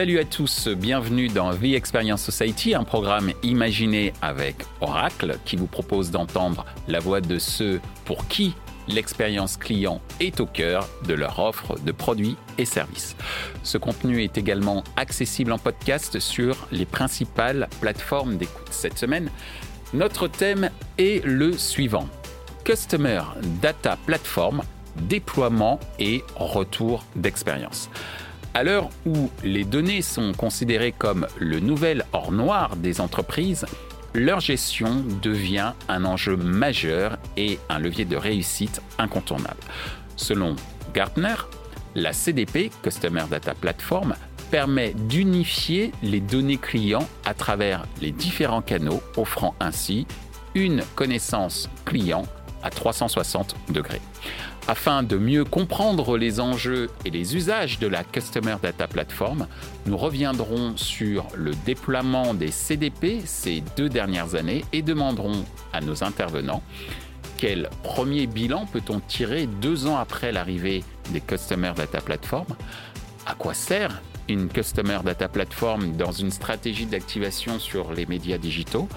Salut à tous, bienvenue dans The Experience Society, un programme imaginé avec Oracle qui vous propose d'entendre la voix de ceux pour qui l'expérience client est au cœur de leur offre de produits et services. Ce contenu est également accessible en podcast sur les principales plateformes d'écoute. Cette semaine, notre thème est le suivant. Customer Data Platform, déploiement et retour d'expérience. À l'heure où les données sont considérées comme le nouvel or noir des entreprises, leur gestion devient un enjeu majeur et un levier de réussite incontournable. Selon Gartner, la CDP, Customer Data Platform, permet d'unifier les données clients à travers les différents canaux, offrant ainsi une connaissance client à 360 degrés. Afin de mieux comprendre les enjeux et les usages de la Customer Data Platform, nous reviendrons sur le déploiement des CDP ces deux dernières années et demanderons à nos intervenants quel premier bilan peut-on tirer deux ans après l'arrivée des Customer Data Platform? À quoi sert une Customer Data Platform dans une stratégie d'activation sur les médias digitaux?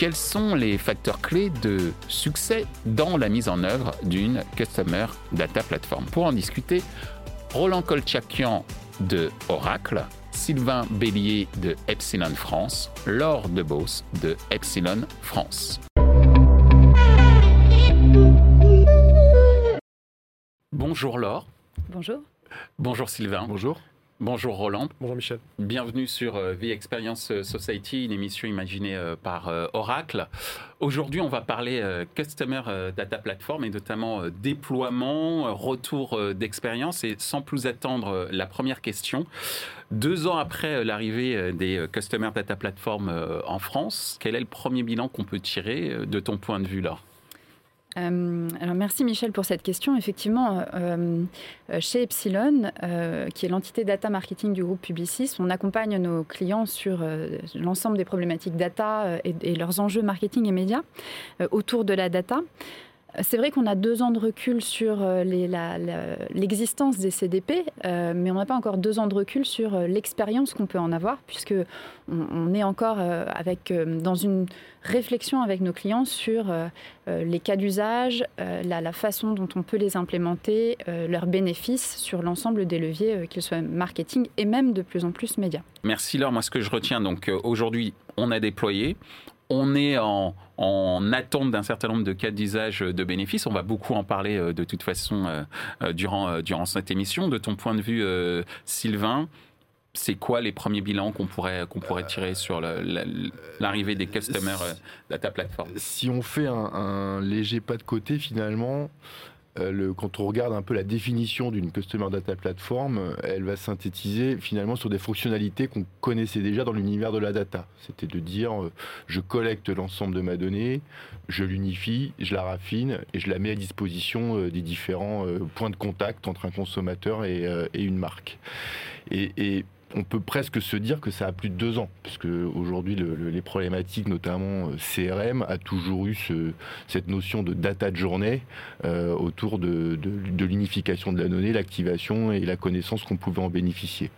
Quels sont les facteurs clés de succès dans la mise en œuvre d'une Customer Data Platform? Pour en discuter, Roland Kolchakian de Oracle, Sylvain Bélier de Epsilon France, Laure Debos de Epsilon France. Bonjour Laure. Bonjour. Bonjour Sylvain. Bonjour. Bonjour Roland. Bonjour Michel. Bienvenue sur euh, The Experience Society, une émission imaginée euh, par euh, Oracle. Aujourd'hui, on va parler Customer Data Platform et notamment déploiement, retour d'expérience. Et sans plus attendre, la première question. Deux ans après l'arrivée des Customer Data Platform en France, quel est le premier bilan qu'on peut tirer de ton point de vue là? Euh, alors merci Michel pour cette question. Effectivement, euh, euh, chez Epsilon, qui est l'entité data marketing du groupe Publicis, on accompagne nos clients sur l'ensemble des problématiques data et, et, leurs enjeux marketing et médias autour de la data. C'est vrai qu'on a deux ans de recul sur euh, l'existence des CDP, euh, mais on n'a pas encore deux ans de recul sur euh, l'expérience qu'on peut en avoir, puisque on, est encore avec, dans une réflexion avec nos clients sur les cas d'usage, la, la, façon dont on peut les implémenter, leurs bénéfices sur l'ensemble des leviers, qu'ils soient marketing et même de plus en plus médias. Merci Laure. Moi, ce que je retiens, donc aujourd'hui, on a déployé, on est en, attente d'un certain nombre de cas d'usage de bénéfices. On va beaucoup en parler euh, de toute façon euh, euh, durant, durant cette émission. De ton point de vue, Sylvain, c'est quoi les premiers bilans qu'on pourrait, qu'on pourrait tirer sur l'arrivée des Customer Data Platform Si on fait un, un, léger pas de côté, finalement, euh, quand on regarde un peu la définition d'une Customer Data Platform, elle va synthétiser finalement sur des fonctionnalités qu'on connaissait déjà dans l'univers de la data. C'était de dire, euh, je collecte l'ensemble de ma donnée, je l'unifie, je la raffine et je la mets à disposition euh, des différents points de contact entre un consommateur et, une marque. On peut presque se dire que ça a plus de deux ans, puisque aujourd'hui les problématiques, notamment euh, CRM, a toujours eu cette notion de data de journée euh, autour de, l'unification de la donnée, l'activation et la connaissance qu'on pouvait en bénéficier.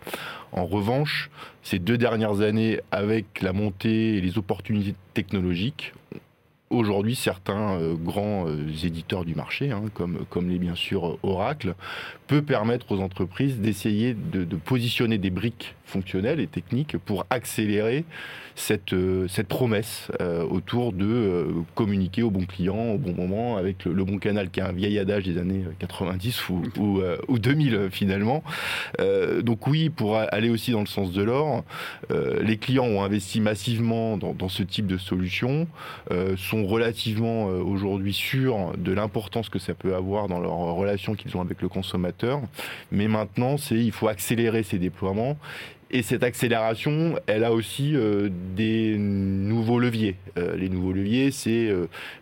En revanche, ces deux dernières années, avec la montée et les opportunités technologiques, aujourd'hui certains euh, grands éditeurs du marché, hein, comme, comme les bien sûr Oracle, peut permettre aux entreprises d'essayer de, positionner des briques fonctionnelles et techniques pour accélérer cette, euh, cette promesse autour de communiquer au bon client au bon moment avec le, bon canal qui est un vieil adage des années 90 ou, ou, 2000 finalement. donc oui, pour aller aussi dans le sens de l'or, les clients ont investi massivement dans, dans ce type de solution, sont relativement euh, aujourd'hui sûrs de l'importance que ça peut avoir dans leur relation qu'ils ont avec le consommateur. Mais maintenant, il faut accélérer ces déploiements. Et cette accélération, elle a aussi euh, des nouveaux leviers. Euh, les nouveaux leviers, c'est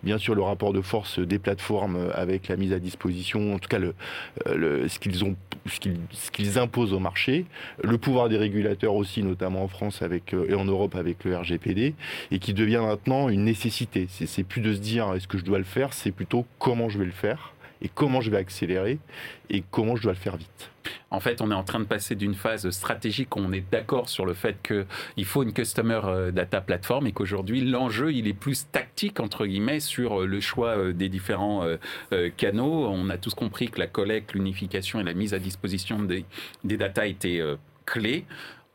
bien sûr le rapport de force des plateformes avec la mise à disposition, en tout cas ce qu'ils imposent au marché, le pouvoir des régulateurs aussi, notamment en France et en Europe avec le RGPD, et qui devient maintenant une nécessité. C'est plus de se dire est-ce que je dois le faire, c'est plutôt comment je vais le faire et comment je vais accélérer et comment je dois le faire vite. En fait, on est en train de passer d'une phase stratégique où on est d'accord sur le fait qu'il faut une Customer euh, Data Platform et qu'aujourd'hui, l'enjeu, il est plus tactique, entre guillemets, sur euh, le choix euh, des différents canaux. On a tous compris que la collecte, l'unification et la mise à disposition des, des data étaient clés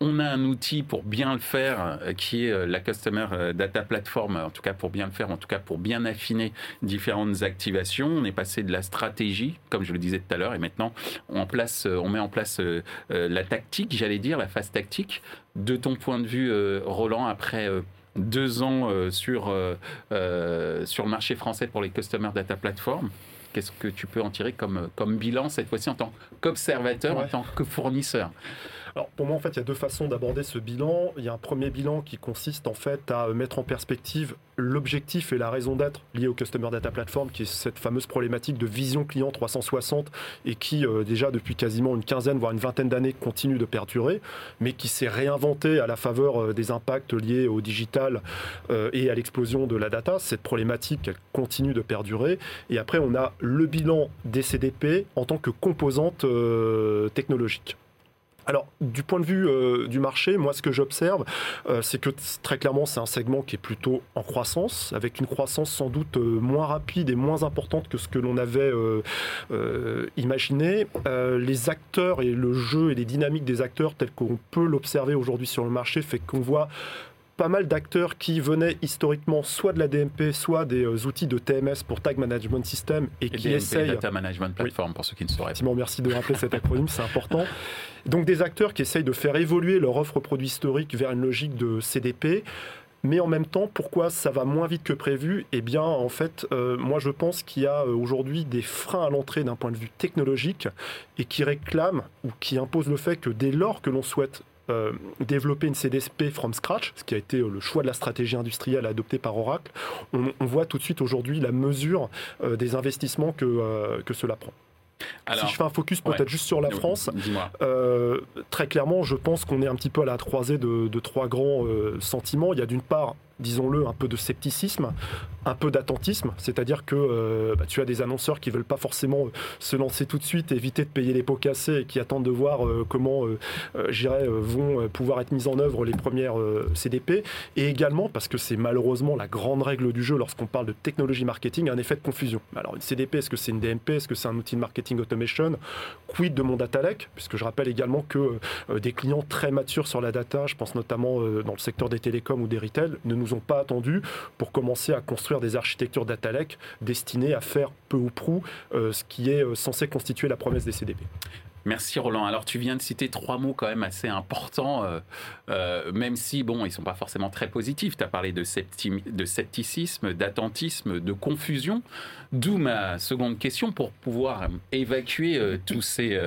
on a un outil pour bien le faire, euh, qui est euh, la Customer euh, Data Platform, en tout cas pour bien le faire, en tout cas pour bien affiner différentes activations. On est passé de la stratégie, comme je le disais tout à l'heure, et maintenant on, place, on met en place la tactique, j'allais dire, la phase tactique. De ton point de vue, Roland, après deux ans sur, sur le marché français pour les Customer Data Platform, qu'est-ce que tu peux en tirer comme, comme bilan cette fois-ci en tant qu'observateur, en tant que fournisseur? Alors pour moi, en fait, il y a deux façons d'aborder ce bilan. Il y a un premier bilan qui consiste en fait à mettre en perspective l'objectif et la raison d'être liés au Customer Data Platform, qui est cette fameuse problématique de vision client 360 et qui euh, déjà depuis quasiment une quinzaine, voire une vingtaine d'années, continue de perdurer, mais qui s'est réinventé à la faveur euh, des impacts liés au digital euh, et à l'explosion de la data. Cette problématique, elle continue de perdurer. Et après, on a le bilan des CDP en tant que composante technologique. Alors, du point de vue euh, du marché, moi, ce que j'observe, euh, c'est que très clairement, c'est un segment qui est plutôt en croissance, avec une croissance sans doute euh, moins rapide et moins importante que ce que l'on avait imaginé. les acteurs et le jeu et les dynamiques des acteurs, tels qu'on peut l'observer aujourd'hui sur le marché, fait qu'on voit pas mal d'acteurs qui venaient historiquement soit de la DMP, soit des euh, outils de TMS pour Tag Management System et, qui DMP, essayent. Data Management Platform, pour ceux qui ne sauraient pas. Merci de rappeler cet acronyme, c'est important. Donc des acteurs qui essayent de faire évoluer leur offre produit historique vers une logique de CDP. Mais en même temps, pourquoi ça va moins vite que prévu? Eh bien, en fait, euh, moi je pense qu'il y a euh, aujourd'hui des freins à l'entrée d'un point de vue technologique et qui réclament ou qui imposent le fait que dès lors que l'on souhaite euh, développer une CDSP from scratch, ce qui a été euh, le choix de la stratégie industrielle adoptée par Oracle, on, voit tout de suite aujourd'hui la mesure euh, des investissements que, que cela prend. si je fais un focus peut-être juste sur la France, très clairement, je pense qu'on est un petit peu à la croisée de, de trois grands sentiments. Il y a d'une part disons-le, un peu de scepticisme, un peu d'attentisme, c'est-à-dire que euh, bah, tu as des annonceurs qui veulent pas forcément euh, se lancer tout de suite, éviter de payer les pots cassés et qui attendent de voir euh, comment, j'irais, vont pouvoir être mises en œuvre les premières CDP, et également parce que c'est malheureusement la grande règle du jeu lorsqu'on parle de technologie marketing, un effet de confusion. Alors une CDP, est-ce que c'est une DMP, est-ce que c'est un outil de marketing automation, quid de mon data lake, puisque je rappelle également que des clients très matures sur la data, je pense notamment dans le secteur des télécoms ou des retail, ne nous ont pas attendu pour commencer à construire des architectures data destinées à faire peu ou prou euh, ce qui est euh, censé constituer la promesse des CDP. Merci Roland. Alors tu viens de citer trois mots quand même assez importants, euh, même si bon, ils sont pas forcément très positifs. Tu as parlé de, de scepticisme, d'attentisme, de confusion. D'où ma seconde question pour pouvoir évacuer tous ces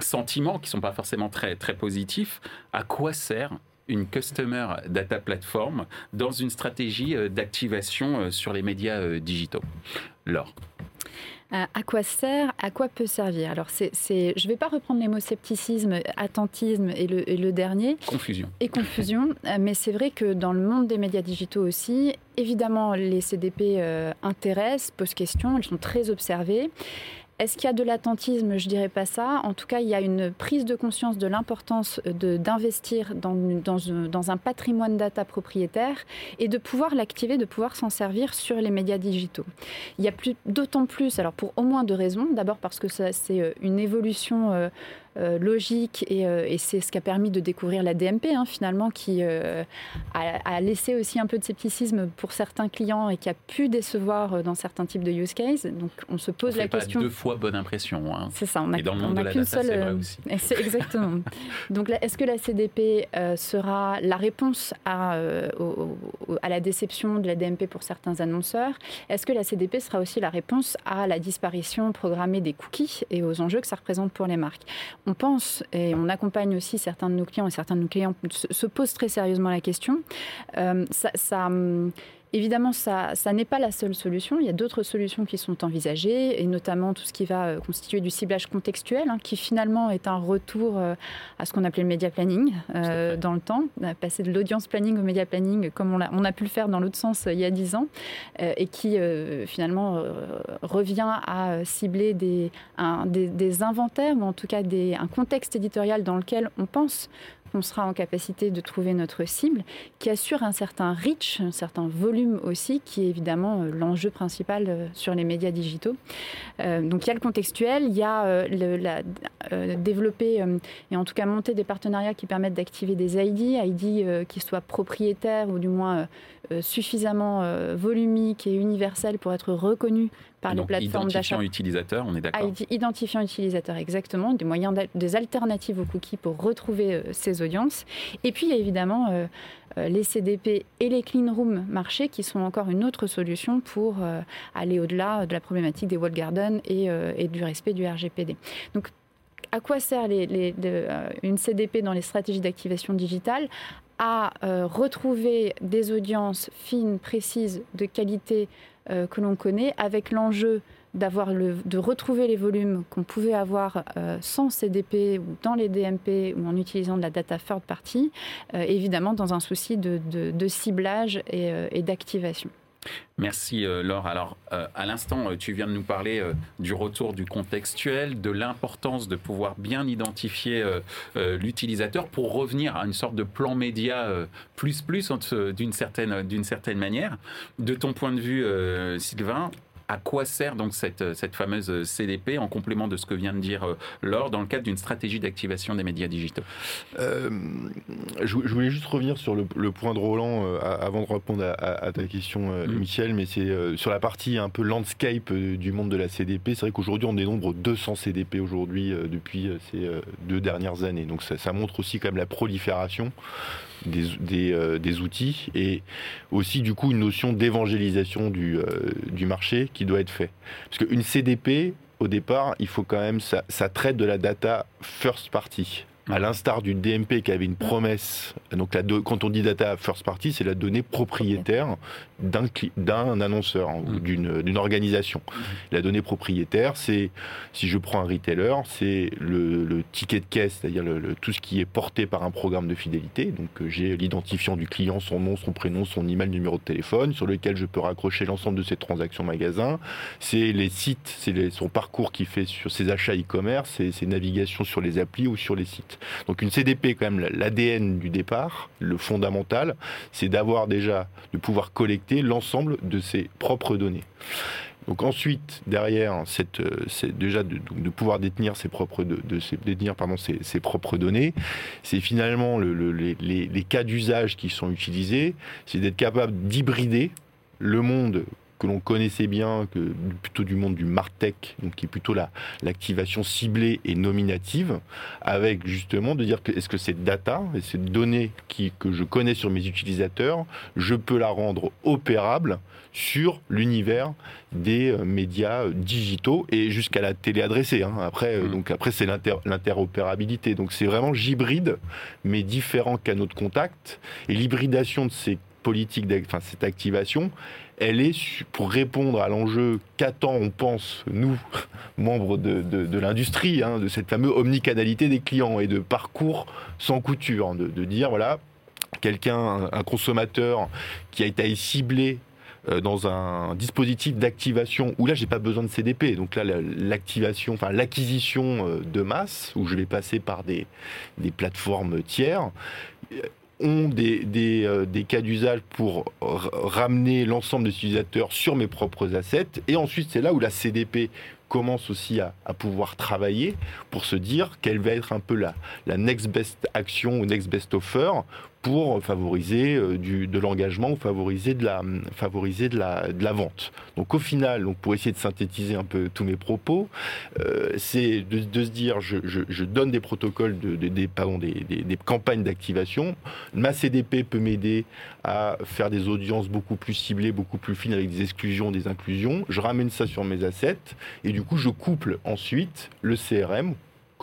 sentiments qui sont pas forcément très très positifs. À quoi sert une Customer Data Platform dans une stratégie euh, d'activation euh, sur les médias euh, digitaux. Laure à quoi sert, à quoi peut servir? Alors, c'est, je ne vais pas reprendre les mots scepticisme, attentisme et le, et le, dernier. Confusion. Et confusion, mais c'est vrai que dans le monde des médias digitaux aussi, évidemment, les CDP intéressent, posent question, ils sont très observés. Est-ce qu'il y a de l'attentisme? Je dirais pas ça. En tout cas, il y a une prise de conscience de l'importance d'investir dans, dans, dans, un patrimoine data propriétaire et de pouvoir l'activer, de pouvoir s'en servir sur les médias digitaux. Il y a d'autant plus, alors pour au moins deux raisons. D'abord parce que c'est euh, une évolution euh, logique euh, et, c'est ce qui a permis de découvrir la DMP hein, finalement qui euh, a, laissé aussi un peu de scepticisme pour certains clients et qui a pu décevoir dans certains types de use cases. Donc on se pose on la question. Pas deux fois bonne impression. Hein. C'est ça. On a, et dans le monde de la data, c'est vrai aussi. Exactement. Donc est-ce que la CDP sera la réponse à, à la déception de la DMP pour certains annonceurs? Est-ce que la CDP sera aussi la réponse à la disparition programmée des cookies et aux enjeux que ça représente pour les marques? On pense et on accompagne aussi certains de nos clients et certains de nos clients se, posent très sérieusement la question. Euh, hum, évidemment, ça, ça n'est pas la seule solution. Il y a d'autres solutions qui sont envisagées, et notamment tout ce qui va constituer du ciblage contextuel, hein, qui finalement est un retour à ce qu'on appelait le media planning dans le temps, passer de l'audience planning au media planning, comme on a, on a pu le faire dans l'autre sens il y a dix ans, et qui finalement revient à cibler des, des, des, inventaires, ou en tout cas des, un contexte éditorial dans lequel on pense qu'on sera en capacité de trouver notre cible, qui assure un certain reach, un certain volume aussi, qui est évidemment euh, l'enjeu principal euh, sur les médias digitaux. Euh, donc il y a le contextuel, il y a développer et en tout cas monter des partenariats qui permettent d'activer des ID, ID qui soient propriétaires ou du moins suffisamment volumiques et universels pour être reconnus par les plateformes d'achat. Identifiant utilisateur, on est d'accord. Identifiant utilisateur, exactement, des moyens, des alternatives aux cookies pour retrouver euh, ces audiences. Et puis, il y a évidemment euh, euh, les CDP et les clean room marchés qui sont encore une autre solution pour aller au-delà de la problématique des wall gardens et, et, du respect du RGPD. Donc, à quoi sert les, les, une CDP dans les stratégies d'activation digitale? À retrouver des audiences fines, précises, de qualité euh, que l'on connaît, avec l'enjeu d'avoir de retrouver les volumes qu'on pouvait avoir euh, sans CDP ou dans les DMP ou en utilisant de la data third party, euh, évidemment dans un souci de, ciblage et, d'activation. Merci Laure. Alors à l'instant, tu viens de nous parler du retour du contextuel, de l'importance de pouvoir bien identifier l'utilisateur pour revenir à une sorte de plan média plus plus d'une certaine d'une certaine manière. De ton point de vue, Sylvain, à quoi sert donc cette, cette fameuse CDP en complément de ce que vient de dire euh, Laure dans le cadre d'une stratégie d'activation des médias digitaux? Euh, je, voulais juste revenir sur le, point de Roland euh, avant de répondre à, ta question, mm. Michel, mais c'est sur la partie un peu landscape du monde de la CDP. C'est vrai qu'aujourd'hui, on dénombre 200 CDP aujourd'hui depuis ces deux dernières années. Donc ça, ça montre aussi quand même la prolifération des, euh, des, outils et aussi du coup une notion d'évangélisation du, euh, du marché qui doit être fait. Parce qu'une CDP, au départ, il faut quand même, ça, ça traite de la data first party à l'instar du DMP qui avait une promesse. Donc, la quand on dit data first party, c'est la donnée propriétaire d'un annonceur hein, ou mm. d'une organisation. Mm. La donnée propriétaire, c'est, si je prends un retailer, c'est le, ticket de caisse, c'est-à-dire le, tout ce qui est porté par un programme de fidélité. Donc, euh, j'ai l'identifiant du client, son nom, son prénom, son email, numéro de téléphone, sur lequel je peux raccrocher l'ensemble de ses transactions magasin. C'est les sites, c'est son parcours qu'il fait sur ses achats e-commerce, c'est ses navigations sur les applis ou sur les sites. Donc une CDP, quand même, l'ADN du départ, le fondamental, c'est d'avoir déjà, de pouvoir collecter l'ensemble de ses propres données. Donc ensuite, derrière, c'est déjà de, pouvoir détenir ses propres, ses, propres données. C'est finalement les, cas d'usage qui sont utilisés, c'est d'être capable d'hybrider le monde que l'on connaissait bien, que plutôt du monde du Martech, donc qui est plutôt l'activation ciblée et nominative, avec justement de dire que est-ce que cette data et cette donnée qui, que je connais sur mes utilisateurs, je peux la rendre opérable sur l'univers des euh, médias euh, digitaux et jusqu'à la télé adressée. Hein. Après, euh, mmh. donc après c'est l'interopérabilité. Donc c'est vraiment j'hybride mes différents canaux de contact et l'hybridation de ces politiques, enfin cette activation, elle est pour répondre à l'enjeu qu'attend, on pense, nous, membres de, l'industrie, hein, de cette fameuse omnicanalité des clients et de parcours sans couture, hein, de, dire, voilà, quelqu'un, un, consommateur qui a été ciblé euh, dans un dispositif d'activation où là j'ai pas besoin de CDP donc là l'activation enfin l'acquisition euh, de masse où je vais passer par des, des plateformes tiers ont des, euh, des, cas d'usage pour ramener l'ensemble des utilisateurs sur mes propres assets. Et ensuite, c'est là où la CDP commence aussi à, pouvoir travailler pour se dire quelle va être un peu la, la next best action ou next best offer pour favoriser euh, de l'engagement ou favoriser de la, favoriser de la, de la vente. Donc au final, donc pour essayer de synthétiser un peu tous mes propos, euh, c'est de, se dire je, donne des protocoles, de, des, pardon, des, des campagnes d'activation. Ma CDP peut m'aider à faire des audiences beaucoup plus ciblées, beaucoup plus fines avec des exclusions, des inclusions. Je ramène ça sur mes assets et du coup je couple ensuite le CRM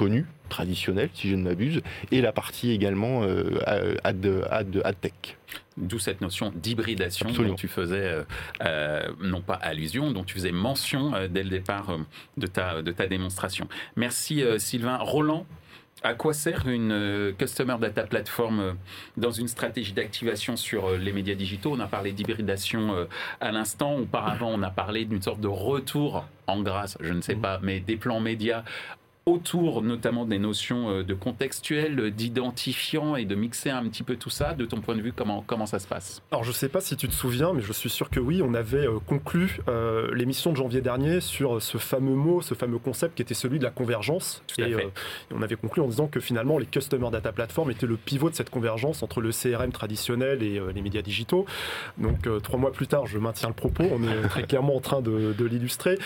connue, traditionnelle, si je ne m'abuse, et la partie également ad, ad, ad tech. D'où cette notion d'hybridation dont tu faisais, non pas allusion, dont tu faisais mention dès le départ de, ta, de ta démonstration. Merci Sylvain. Roland, à quoi sert une euh, Customer Data Platform euh, dans une stratégie d'activation sur euh, les médias digitaux? On a parlé d'hybridation à l'instant. Auparavant, on a parlé d'une sorte de retour en grâce, je ne sais mmh. pas, mais des plans médias autour notamment des notions euh, de contextuel, d'identifiant et de mixer un petit peu tout ça. De ton point de vue, comment, comment ça se passe? Alors je ne sais pas si tu te souviens, mais je suis sûr que oui, on avait euh, conclu euh, l'émission de janvier dernier sur ce fameux mot, ce fameux concept qui était celui de la convergence. et, on avait conclu en disant que finalement les Customer Data Platform étaient le pivot de cette convergence entre le CRM traditionnel et les médias digitaux. Donc trois mois plus tard, je maintiens le propos, on est très clairement en train de, de l'illustrer.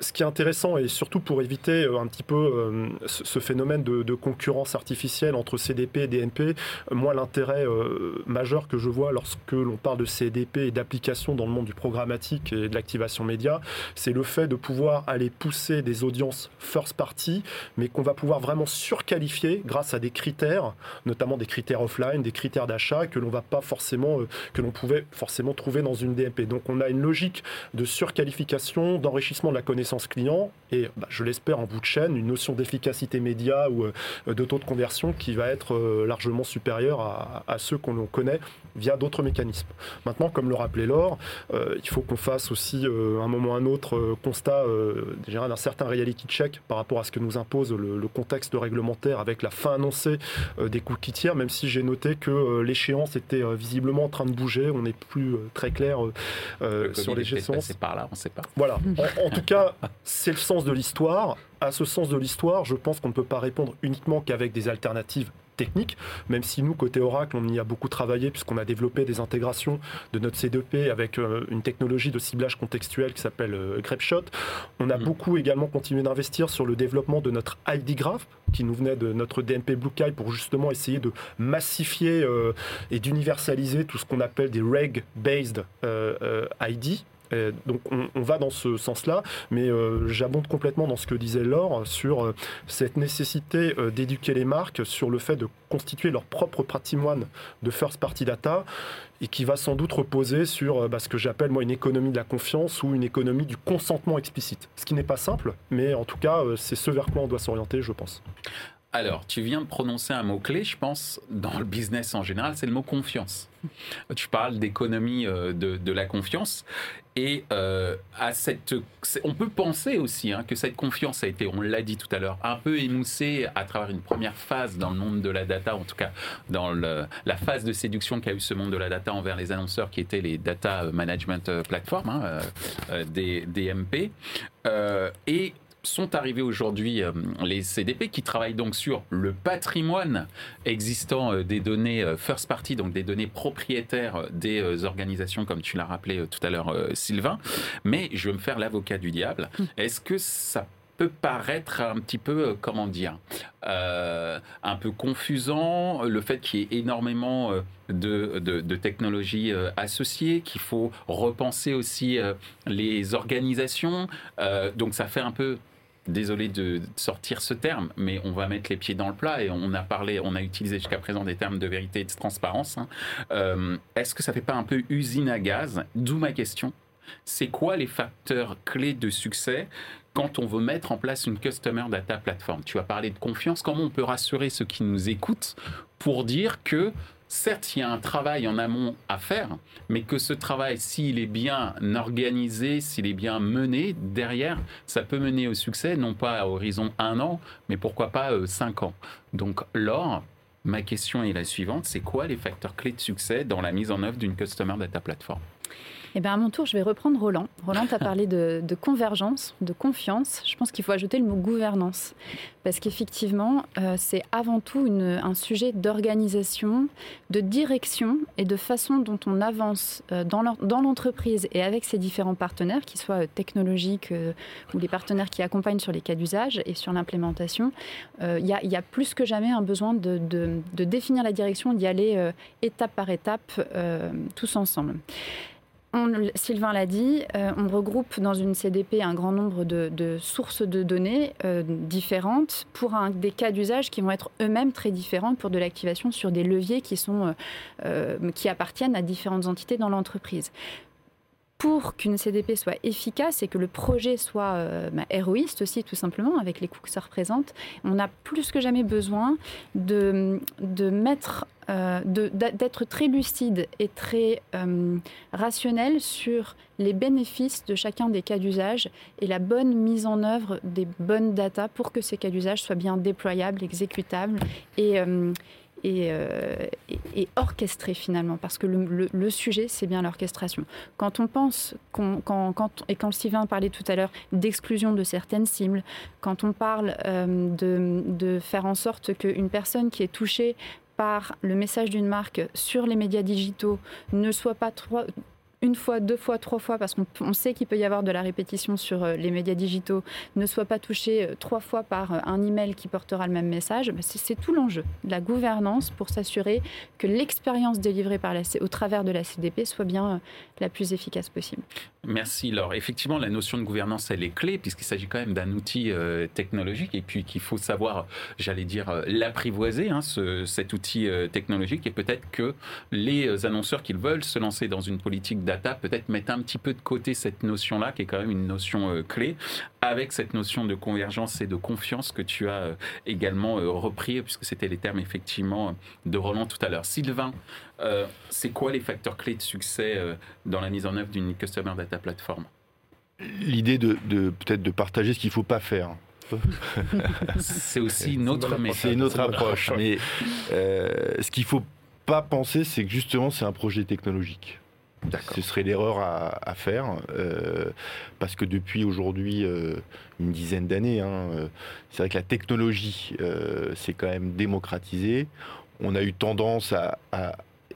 ce qui est intéressant, et surtout pour éviter un petit peu euh, ce phénomène de, concurrence artificielle entre CDP et DNP, moi l'intérêt euh, majeur que je vois lorsque l'on parle de CDP et d'application dans le monde du programmatique et de l'activation média, c'est le fait de pouvoir aller pousser des audiences first party, mais qu'on va pouvoir vraiment surqualifier grâce à des critères, notamment des critères offline, des critères d'achat que l'on va pas forcément, euh, que l'on pouvait forcément trouver dans une DNP. Donc on a une logique de surqualification, d'enrichissement de la connaissance client et bah, je l'espère en bout de chaîne une d'efficacité média ou euh, de taux de conversion qui va être euh, largement supérieur à, ceux qu'on connaît via d'autres mécanismes. Maintenant, comme le rappelait Laure, euh, il faut qu'on fasse aussi un moment ou un autre constat déjà d'un certain reality check par rapport à ce que nous impose le, contexte réglementaire avec la fin annoncée des cookies tiers, même si j'ai noté que l'échéance était visiblement en train de bouger, on n'est plus très clair sur les gestions. C'est par là, on ne sait pas. Voilà. en tout cas, c'est le sens de l'histoire à ce sens de l'histoire, je pense qu'on ne peut pas répondre uniquement qu'avec des alternatives techniques, même si nous, côté Oracle, on y a beaucoup travaillé puisqu'on a développé des intégrations de notre C2P avec euh, une technologie de ciblage contextuel qui s'appelle euh, Grapeshot. On a mm. beaucoup également continué d'investir sur le développement de notre ID Graph qui nous venait de notre DMP BlueKai pour justement essayer de massifier euh, et d'universaliser tout ce qu'on appelle des reg-based ID, donc on, va dans ce sens-là, mais euh, j'abonde complètement dans ce que disait Laure sur euh, cette nécessité euh, d'éduquer les marques sur le fait de constituer leur propre patrimoine de first party data et qui va sans doute reposer sur bah, ce que j'appelle moi une économie de la confiance ou une économie du consentement explicite. Ce qui n'est pas simple, mais en tout cas c'est ce vers quoi on doit s'orienter, je pense. Alors, tu viens de prononcer un mot-clé, je pense, dans le business en général, c'est le mot confiance. Tu parles d'économie euh, de, la confiance. Et euh, à cette, on peut penser aussi hein, que cette confiance a été, on l'a dit tout à l'heure, un peu émoussée à travers une première phase dans le monde de la data, en tout cas dans la phase de séduction qu'a eu ce monde de la data envers les annonceurs qui étaient les data management platforms, hein, euh, des DMP. et sont arrivés aujourd'hui euh, les CDP qui travaillent donc sur le patrimoine existant euh, des données euh, first party, donc des données propriétaires des organisations, comme tu l'as rappelé tout à l'heure, Sylvain. Mais je veux me faire l'avocat du diable. Hum. Est-ce que ça peut paraître un petit peu, comment dire, un peu confusant, le fait qu'il y ait énormément de, de, technologies associées, qu'il faut repenser aussi les organisations. donc ça fait un peu désolé de sortir ce terme, mais on va mettre les pieds dans le plat et on a parlé, on a utilisé jusqu'à présent des termes de vérité et de transparence. Hein. Euh, est-ce que ça fait pas un peu usine à gaz? D'où ma question. C'est quoi les facteurs clés de succès quand on veut mettre en place une Customer Data Platform Tu as parlé de confiance. Comment on peut rassurer ceux qui nous écoutent pour dire que certes, il y a un travail en amont à faire, mais que ce travail, s'il est bien organisé, s'il est bien mené, derrière, ça peut mener au succès, non pas à horizon un an, mais pourquoi pas euh, cinq ans. Donc, Laure, ma question est la suivante, c'est quoi les facteurs clés de succès dans la mise en œuvre d'une Customer Data Platform? Eh bien, à mon tour, je vais reprendre Roland. Roland, tu as parlé de, convergence, de confiance. Je pense qu'il faut ajouter le mot gouvernance. Parce qu'effectivement, euh, c'est avant tout un sujet d'organisation, de direction et de façon dont on avance euh, dans l'entreprise et avec ses différents partenaires, qu'ils soient euh, technologiques ou les partenaires qui accompagnent sur les cas d'usage et sur l'implémentation. Il y, a plus que jamais un besoin de, de définir la direction, d'y aller étape par étape, tous ensemble. Sylvain l'a dit, euh, on regroupe dans une CDP un grand nombre de, sources de données euh, différentes pour des cas d'usage qui vont être eux-mêmes très différents pour de l'activation sur des leviers qui, sont, euh, qui appartiennent à différentes entités dans l'entreprise pour qu'une CDP soit efficace et que le projet soit bah, héroïste aussi, tout simplement, avec les coûts que ça représente, on a plus que jamais besoin euh, d'être très lucide et très euh, rationnel sur les bénéfices de chacun des cas d'usage et la bonne mise en œuvre des bonnes datas pour que ces cas d'usage soient bien déployables, exécutables et, euh, et, orchestrés finalement, parce que le, sujet, c'est bien l'orchestration. Quand on pense, quand, quand, et quand Sylvain parlait tout à l'heure d'exclusion de certaines cibles, quand on parle de, de, faire en sorte qu'une personne qui est touchée par le message d'une marque sur les médias digitaux ne soit pas trop, une fois, deux fois, trois fois, parce qu'on sait qu'il peut y avoir de la répétition sur euh, les médias digitaux, ne soit pas touché euh, trois fois par euh, un email qui portera le même message, bah, c'est tout l'enjeu la gouvernance pour s'assurer que l'expérience délivrée par au travers de la CDP soit bien la plus efficace possible. Merci Laure. Effectivement, la notion de gouvernance, elle est clé puisqu'il s'agit quand même d'un outil technologique et puis qu'il faut savoir, j'allais dire, l'apprivoiser, hein, cet outil technologique et peut-être que les annonceurs qui veulent se lancer dans une politique peut-être mettre un petit peu de côté cette notion-là, qui est quand même une notion euh, clé, avec cette notion de convergence et de confiance que tu as euh, également euh, repris, puisque c'était les termes effectivement de Roland tout à l'heure. Sylvain, c'est quoi les facteurs clés de succès dans la mise en œuvre d'une Customer Data Platform? L'idée de, peut-être de partager ce qu'il ne faut pas faire. c'est aussi notre méthode. C'est une autre approche. Mais ce qu'il ne faut pas penser, c'est que justement, c'est un projet technologique. Ce serait l'erreur à, faire, euh, parce que depuis aujourd'hui euh, une dizaine d'années, hein, euh, c'est vrai que la technologie s'est quand même démocratisée. On a eu tendance à,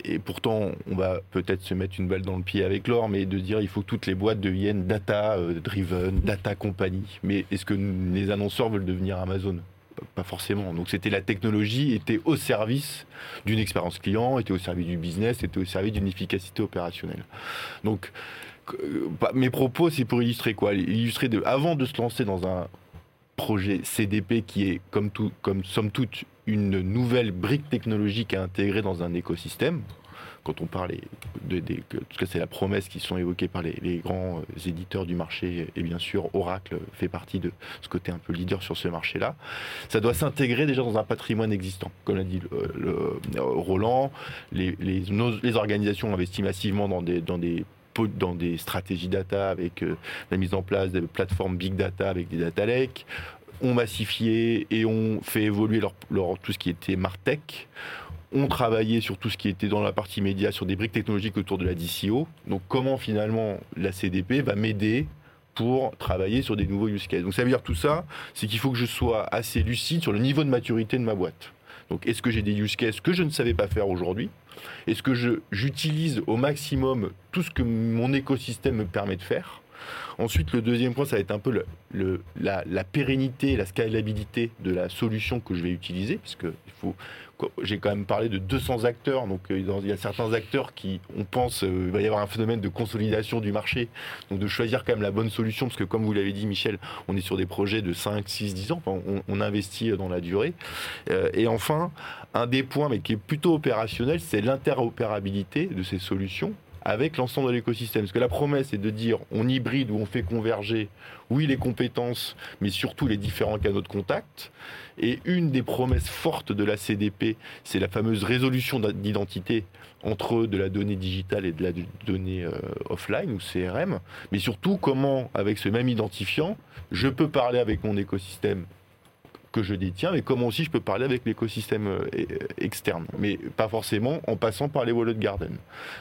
et pourtant on va peut-être se mettre une balle dans le pied avec l'or, mais de dire il faut que toutes les boîtes deviennent data driven, data company. Mais est-ce que les annonceurs veulent devenir Amazon? Pas forcément. Donc c'était la technologie était au service d'une expérience client, était au service du business, était au service d'une efficacité opérationnelle. Donc euh, mes propos, c'est pour illustrer quoi? Illustrer de, avant de se lancer dans un projet CDP qui est comme tout, comme somme toute une nouvelle brique technologique à intégrer dans un écosystème quand on parle de, de, que c'est la promesse qui sont évoquées par les, grands euh, éditeurs du marché, et bien sûr Oracle fait partie de ce côté un peu leader sur ce marché-là, ça doit s'intégrer déjà dans un patrimoine existant. Comme l'a dit euh, Roland, les, les, organisations investissent massivement dans des, dans des dans des stratégies data avec euh, la mise en place de plateformes big data avec des data lakes, ont massifié et ont fait évoluer leur, tout ce qui était Martech ont travaillé sur tout ce qui était dans la partie média, sur des briques technologiques autour de la DCO. Donc comment finalement la CDP va m'aider pour travailler sur des nouveaux use cases? Donc ça veut dire tout ça, c'est qu'il faut que je sois assez lucide sur le niveau de maturité de ma boîte. Donc est-ce que j'ai des use cases que je ne savais pas faire aujourd'hui? Est-ce que j'utilise au maximum tout ce que mon écosystème me permet de faire? Ensuite, le deuxième point, ça va être un peu la, la, pérennité, la scalabilité de la solution que je vais utiliser, puisque il faut j'ai quand même parlé de 200 acteurs, donc euh, il y a certains acteurs qui, on pense, euh, il va y avoir un phénomène de consolidation du marché, donc de choisir quand même la bonne solution, parce que comme vous l'avez dit Michel, on est sur des projets de 5, 6, 10 ans, on, investit dans la durée. Euh, et enfin, un des points, mais qui est plutôt opérationnel, c'est l'interopérabilité de ces solutions avec l'ensemble de l'écosystème. Parce que la promesse est de dire on hybride ou on fait converger, oui, les compétences, mais surtout les différents canaux de contact. Et une des promesses fortes de la CDP, c'est la fameuse résolution d'identité entre de la donnée digitale et de la donnée euh, offline ou CRM, mais surtout comment, avec ce même identifiant, je peux parler avec mon écosystème que je détiens, mais comment aussi je peux parler avec l'écosystème euh, externe, mais pas forcément en passant par les wallet garden.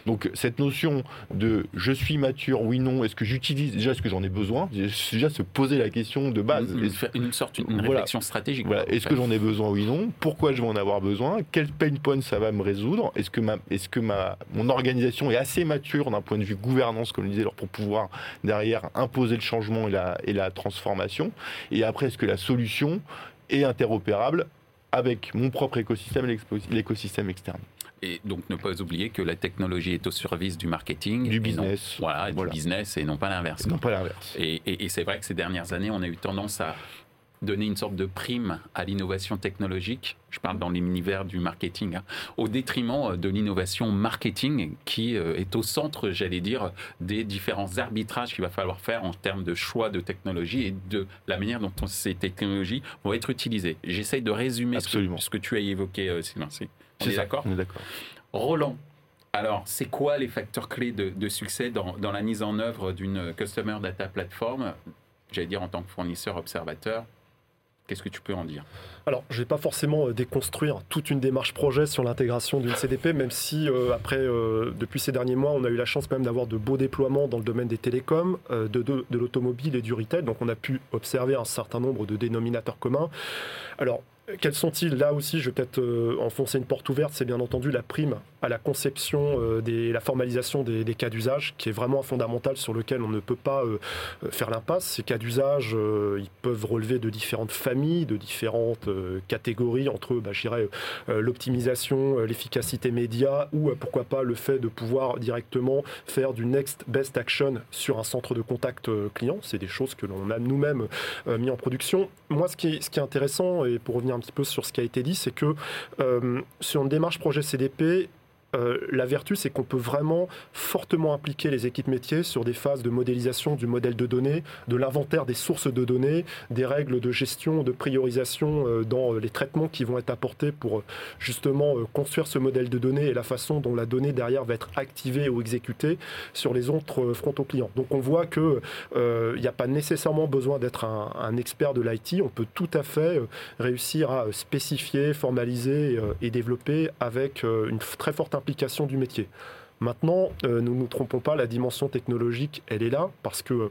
Donc cette notion de je suis mature, oui, non, est-ce que j'utilise, déjà est-ce que j'en ai besoin, déjà se poser la question de base. Une, une sorte, une réflexion stratégique. Voilà. Est-ce que j'en ai besoin, oui, non? Pourquoi je vais en avoir besoin? Quel pain point ça va me résoudre? Est-ce que, ma, est-ce que ma, mon organisation est assez mature d'un point de vue gouvernance, comme je disais, pour pouvoir derrière imposer le changement et la, et la transformation? Et après, est-ce que la solution et interopérable avec mon propre écosystème et l'écosystème externe. Et donc ne pas oublier que la technologie est au service du marketing. Du business. voilà, du business et non pas l'inverse. Non pas l'inverse. Et, et c'est vrai que ces dernières années, on a eu tendance à donner une sorte de prime à l'innovation technologique, je parle dans l'univers du marketing, hein, au détriment euh, de l'innovation marketing qui euh, est au centre, j'allais dire, des différents arbitrages qu'il va falloir faire en termes de choix de technologie et de la manière dont ces technologies vont être utilisées. J'essaye de résumer ce que, tu as évoqué, euh, Sylvain. On est d'accord On est d'accord. Roland, alors, c'est quoi les facteurs clés de, succès dans, dans, la mise en œuvre d'une Customer Data Platform? J'allais dire en tant que fournisseur observateur, Qu'est-ce que tu peux en dire? Alors, je ne vais pas forcément euh, déconstruire toute une démarche projet sur l'intégration d'une CDP, même si euh, après, euh, depuis ces derniers mois, on a eu la chance même d'avoir de beaux déploiements dans le domaine des télécoms, de, de, de l'automobile et du retail. Donc, on a pu observer un certain nombre de dénominateurs communs. Alors, quels sont-ils? Là aussi, je vais peut-être euh, enfoncer une porte ouverte. C'est bien entendu la prime à la conception, euh, des, la formalisation des, cas d'usage, qui est vraiment un fondamental sur lequel on ne peut pas euh, faire l'impasse. Ces cas d'usage, ils peuvent relever de différentes familles, de différentes catégories, entre bah, l'optimisation, l'efficacité média, ou pourquoi pas le fait de pouvoir directement faire du next best action sur un centre de contact client. C'est des choses que l'on a nous-mêmes mis en production. Moi, ce qui, ce qui est intéressant, et pour revenir un petit peu sur ce qui a été dit, c'est que euh, sur une démarche projet CDP, euh, la vertu, c'est qu'on peut vraiment fortement impliquer les équipes métiers sur des phases de modélisation du modèle de données, de l'inventaire des sources de données, des règles de gestion, de priorisation euh, dans les traitements qui vont être apportés pour justement construire ce modèle de données et la façon dont la donnée derrière va être activée ou exécutée sur les autres frontaux clients. Donc on voit qu'il n'y a pas nécessairement besoin d'être un, un, expert de l'IT, on peut tout à fait réussir à spécifier, formaliser et développer avec une très forte implication du métier. Maintenant, euh, nous ne nous trompons pas, la dimension technologique, elle est là, parce que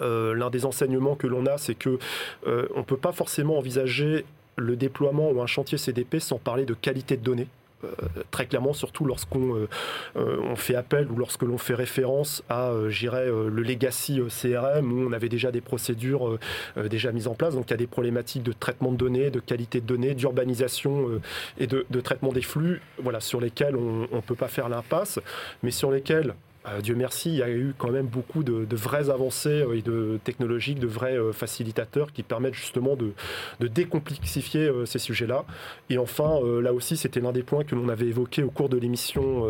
euh, l'un des enseignements que l'on a, c'est que euh, on ne peut pas forcément envisager le déploiement ou un chantier CDP sans parler de qualité de données. Euh, très clairement, surtout lorsqu'on euh, euh, fait appel ou lorsque l'on fait référence à, j'irais, le legacy CRM où on avait déjà des procédures déjà mises en place. Donc il y a des problématiques de traitement de données, de qualité de données, d'urbanisation et de, de, traitement des flux, voilà, sur lesquels on ne peut pas faire l'impasse, mais sur lesquels euh, Dieu merci, il y a eu quand même beaucoup de, vraies avancées euh, et de technologiques, de vrais euh, facilitateurs qui permettent justement de, décomplexifier ces sujets-là. Et enfin, là aussi, c'était l'un des points que l'on avait évoqué au cours de l'émission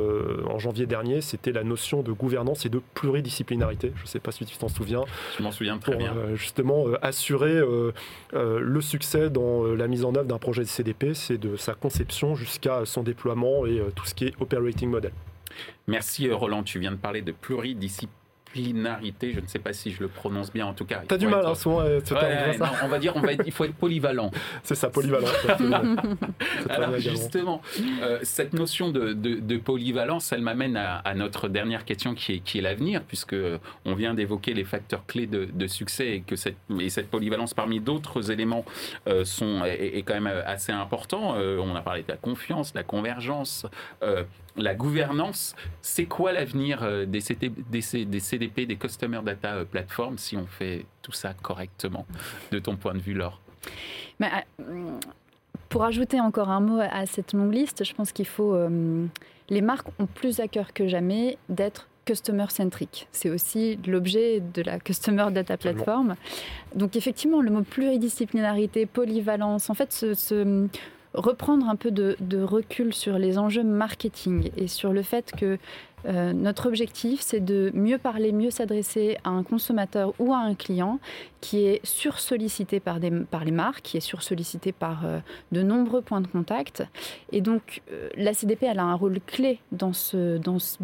en janvier dernier, c'était la notion de gouvernance et de pluridisciplinarité. Je ne sais pas si tu t'en souviens. Je m'en souviens très bien. justement, assurer le succès dans la mise en œuvre d'un projet de CDP, c'est de sa conception jusqu'à son déploiement et tout ce qui est operating model. Merci euh, Roland, tu viens de parler de pluridisciplinarité je ne sais pas si je le prononce bien en tout cas. T'as du mal, hein, souvent, euh, on va dire, on va il faut être polyvalent. C'est ça, polyvalent. Alors justement, euh, cette notion de, polyvalence, elle m'amène à, notre dernière question qui est, qui est l'avenir, puisque on vient d'évoquer les facteurs clés de, succès et que cette, et cette polyvalence, parmi d'autres éléments, euh, sont, est, quand même assez important. on a parlé de la confiance, la convergence, la gouvernance. C'est quoi l'avenir des, des, des CDP des Customer Data euh, Platform si on fait tout ça correctement, de ton point de vue, Laure? Euh, Pour ajouter encore un mot à cette longue liste, je pense qu'il faut... Euh, les marques ont plus à cœur que jamais d'être customer centric. C'est aussi l'objet de la Customer Data Platform. Donc effectivement, le mot pluridisciplinarité, polyvalence, en fait, ce, reprendre un peu de, recul sur les enjeux marketing et sur le fait que euh, notre objectif, c'est de mieux parler, mieux s'adresser à un consommateur ou à un client qui est sursollicité par, par les marques, qui est sursollicité par euh, de nombreux points de contact. Et donc, euh, la CDP, elle a un rôle clé dans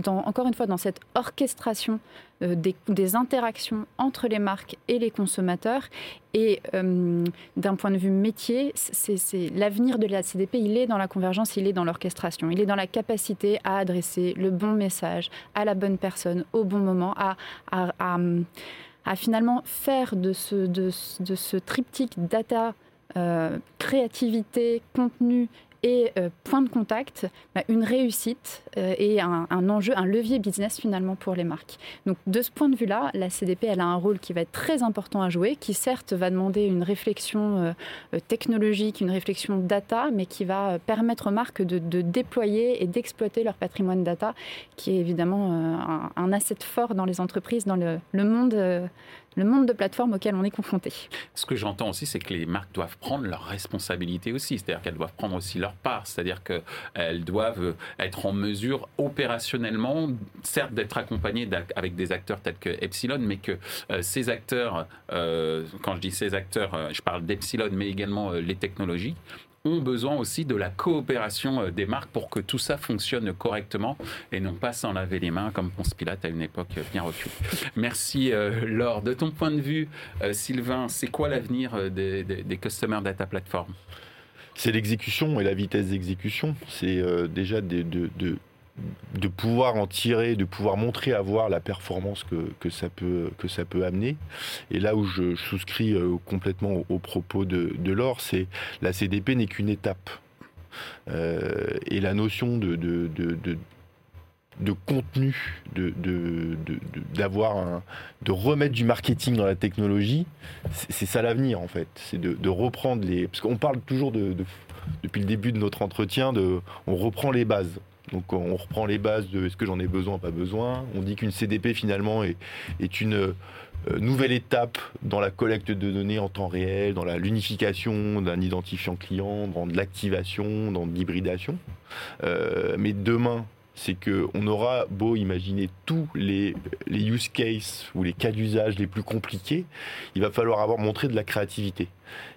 encore une fois, dans cette orchestration des, interactions entre les marques et les consommateurs. Et d'un point de vue métier, l'avenir de la CDP, il est dans la convergence, il est dans l'orchestration, il est dans la capacité à adresser le bon message à la bonne personne au bon moment, à, finalement faire de ce, de, ce triptyque data, euh, créativité, contenu et point de contact, bah, une réussite et un, enjeu, un levier business finalement pour les marques. Donc de ce point de vue-là, la CDP, elle a un rôle qui va être très important à jouer, qui certes va demander une réflexion technologique, une réflexion data, mais qui va permettre aux marques de, déployer et d'exploiter leur patrimoine data, qui est évidemment un, asset fort dans les entreprises, dans le, le monde le monde de plateformes auquel on est confronté. Ce que j'entends aussi, c'est que les marques doivent prendre leurs responsabilités aussi, c'est-à-dire qu'elles doivent prendre aussi leur part, c'est-à-dire qu'elles doivent être en mesure opérationnellement, certes d'être accompagnées avec des acteurs tels que Epsilon, mais que euh, ces acteurs, euh, quand je dis ces acteurs, euh, je parle d'Epsilon, mais également les technologies, ont besoin aussi de la coopération euh, des marques pour que tout ça fonctionne correctement et non pas s'en laver les mains comme Ponce Pilate à une époque bien reculée. Merci euh, Laure. De ton point de vue, euh, Sylvain, c'est quoi l'avenir des, Customer Data Platform? C'est l'exécution et la vitesse d'exécution. C'est déjà de pouvoir en tirer, de pouvoir montrer à voir la performance que, que, ça, peut, que ça peut amener. Et là où je, souscris euh, complètement aux, propos de, de Laure, c'est la CDP n'est qu'une étape. Euh, et la notion de, de, de, de contenu, de, d'avoir de remettre du marketing dans la technologie, c'est ça l'avenir en fait. C'est de, reprendre les. Parce qu'on parle toujours de, depuis le début de notre entretien, de, on reprend les bases. Donc on reprend les bases de est-ce que j'en ai besoin, pas besoin. On dit qu'une CDP finalement est, une euh, nouvelle étape dans la collecte de données en temps réel, dans l'unification d'un identifiant client, dans de l'activation, dans de l'hybridation. Euh, mais demain, c'est qu'on aura beau imaginer tous les, use cases ou les cas d'usage les plus compliqués, il va falloir avoir montré de la créativité.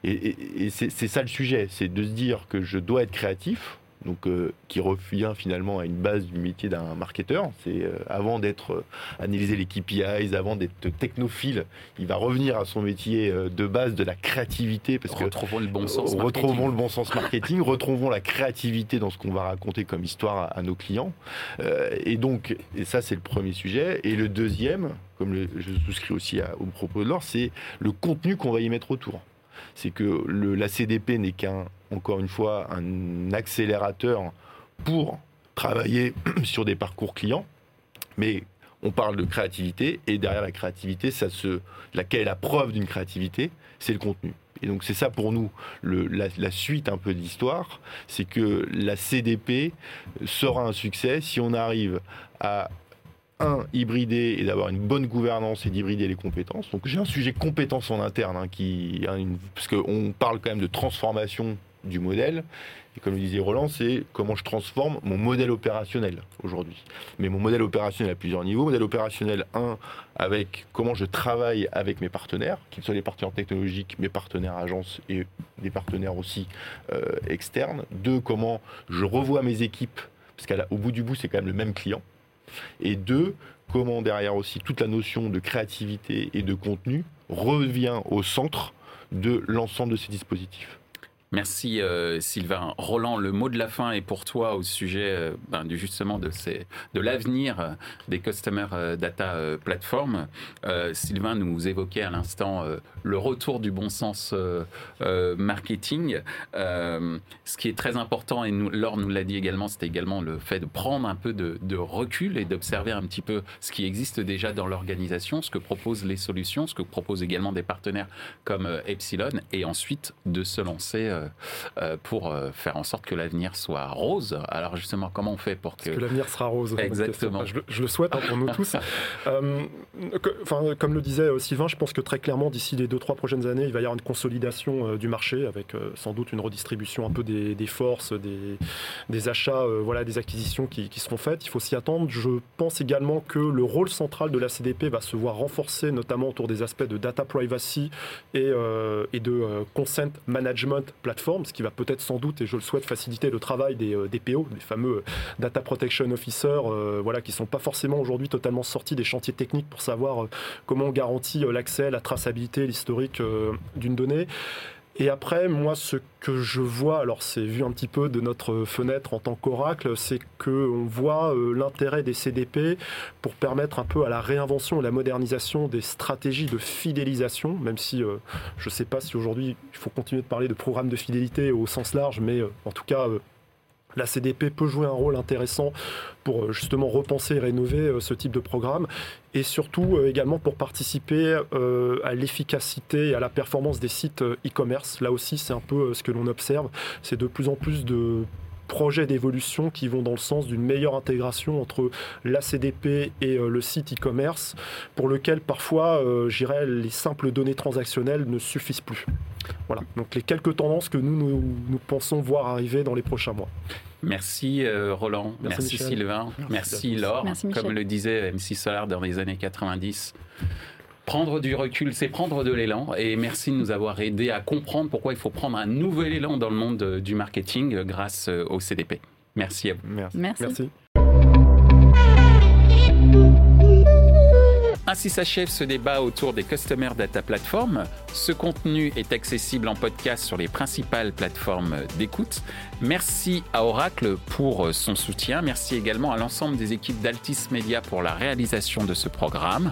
et c'est ça le sujet, c'est de se dire que je dois être créatif, donc euh, qui revient finalement à une base du métier d'un marketeur. C'est euh, avant d'être euh, analyser les KPIs, avant d'être technophile, il va revenir à son métier de base de la créativité parce retrouvons le bon sens retrouvons le bon sens marketing, retrouvons la créativité dans ce qu'on va raconter comme histoire à, nos clients. et donc, et ça c'est le premier sujet. Et le deuxième, comme je souscris aussi au propos de l'or, c'est le contenu qu'on va y mettre autour c'est que la CDP n'est qu'un, encore une fois, un accélérateur pour travailler sur des parcours clients, mais on parle de créativité, et derrière la créativité, ça se, laquelle est la preuve d'une créativité, c'est le contenu. Et donc c'est ça pour nous la, suite un peu de l'histoire, c'est que la CDP sera un succès si on arrive à un, hybrider et d'avoir une bonne gouvernance et d'hybrider les compétences. Donc j'ai un sujet compétences en interne, hein, qui, parce qu'on parle quand même de transformation du modèle. Et comme le disait Roland, c'est comment je transforme mon modèle opérationnel aujourd'hui. Mais mon modèle opérationnel à plusieurs niveaux. Modèle opérationnel 1 avec comment je travaille avec mes partenaires, qu'ils soient les partenaires technologiques, mes partenaires agences et des partenaires aussi euh, externes. 2. Comment je revois mes équipes, parce qu'au bout du bout, c'est quand même le même client. Et deux, comment derrière aussi toute la notion de créativité et de contenu revient au centre de l'ensemble de ces dispositifs. Merci euh, Sylvain. Roland, le mot de la fin est pour toi au sujet euh, ben, du, justement de, l'avenir euh, des Customer Data Platform. Sylvain nous évoquait à l'instant le retour du bon sens marketing. ce qui est très important, et Laure nous l'a dit également, c'était également le fait de prendre un peu de, recul et d'observer un petit peu ce qui existe déjà dans l'organisation, ce que proposent les solutions, ce que proposent également des partenaires comme Epsilon, et ensuite de se lancer pour euh, faire en sorte que l'avenir soit rose. Alors justement, comment on fait pour que... que l'avenir sera rose Exactement. Je, le souhaite hein, pour nous tous. enfin, comme le disait Sylvain, je pense que très clairement, d'ici les 2-3 prochaines années, il va y avoir une consolidation du marché avec sans doute une redistribution un peu des, forces, des, des achats, voilà, des acquisitions qui, qui, seront faites. Il faut s'y attendre. Je pense également que le rôle central de la CDP va se voir renforcé, notamment autour des aspects de data privacy et, et de consent management ce qui va peut-être sans doute, et je le souhaite, faciliter le travail des euh, des fameux euh, Data Protection Officers, euh, voilà, qui ne sont pas forcément aujourd'hui totalement sortis des chantiers techniques pour savoir comment on garantit l'accès, la traçabilité, l'historique d'une donnée. Et après, moi, ce que je vois, alors c'est vu un petit peu de notre fenêtre en tant qu'oracle, c'est qu'on voit euh, l'intérêt des CDP pour permettre un peu à la réinvention et la modernisation des stratégies de fidélisation, même si euh, je ne sais pas si aujourd'hui il faut continuer de parler de programme de fidélité au sens large, mais euh, en tout cas la CDP peut jouer un rôle intéressant pour euh, justement repenser et rénover euh, ce type de programme et surtout euh, également pour participer à l'efficacité et à la performance des sites e-commerce. Là aussi, c'est un peu ce que l'on observe. C'est de plus en plus de projets d'évolution qui vont dans le sens d'une meilleure intégration entre la CDP et le site e-commerce, pour lequel parfois, j'irais, les simples données transactionnelles ne suffisent plus. Voilà, donc les quelques tendances que nous, nous, pensons voir arriver dans les prochains mois. Merci euh, Roland, merci, Sylvain, merci, Laure. Comme le disait MC Solar dans les années 90, prendre du recul, c'est prendre de l'élan. Et merci de nous avoir aidé à comprendre pourquoi il faut prendre un nouvel élan dans le monde du marketing grâce euh, au CDP. Merci à vous. merci. merci. Ainsi s'achève ce débat autour des Customer Data Platform. Ce contenu est accessible en podcast sur les principales plateformes d'écoute. Merci à Oracle pour son soutien. Merci également à l'ensemble des équipes d'Altis Media pour la réalisation de ce programme.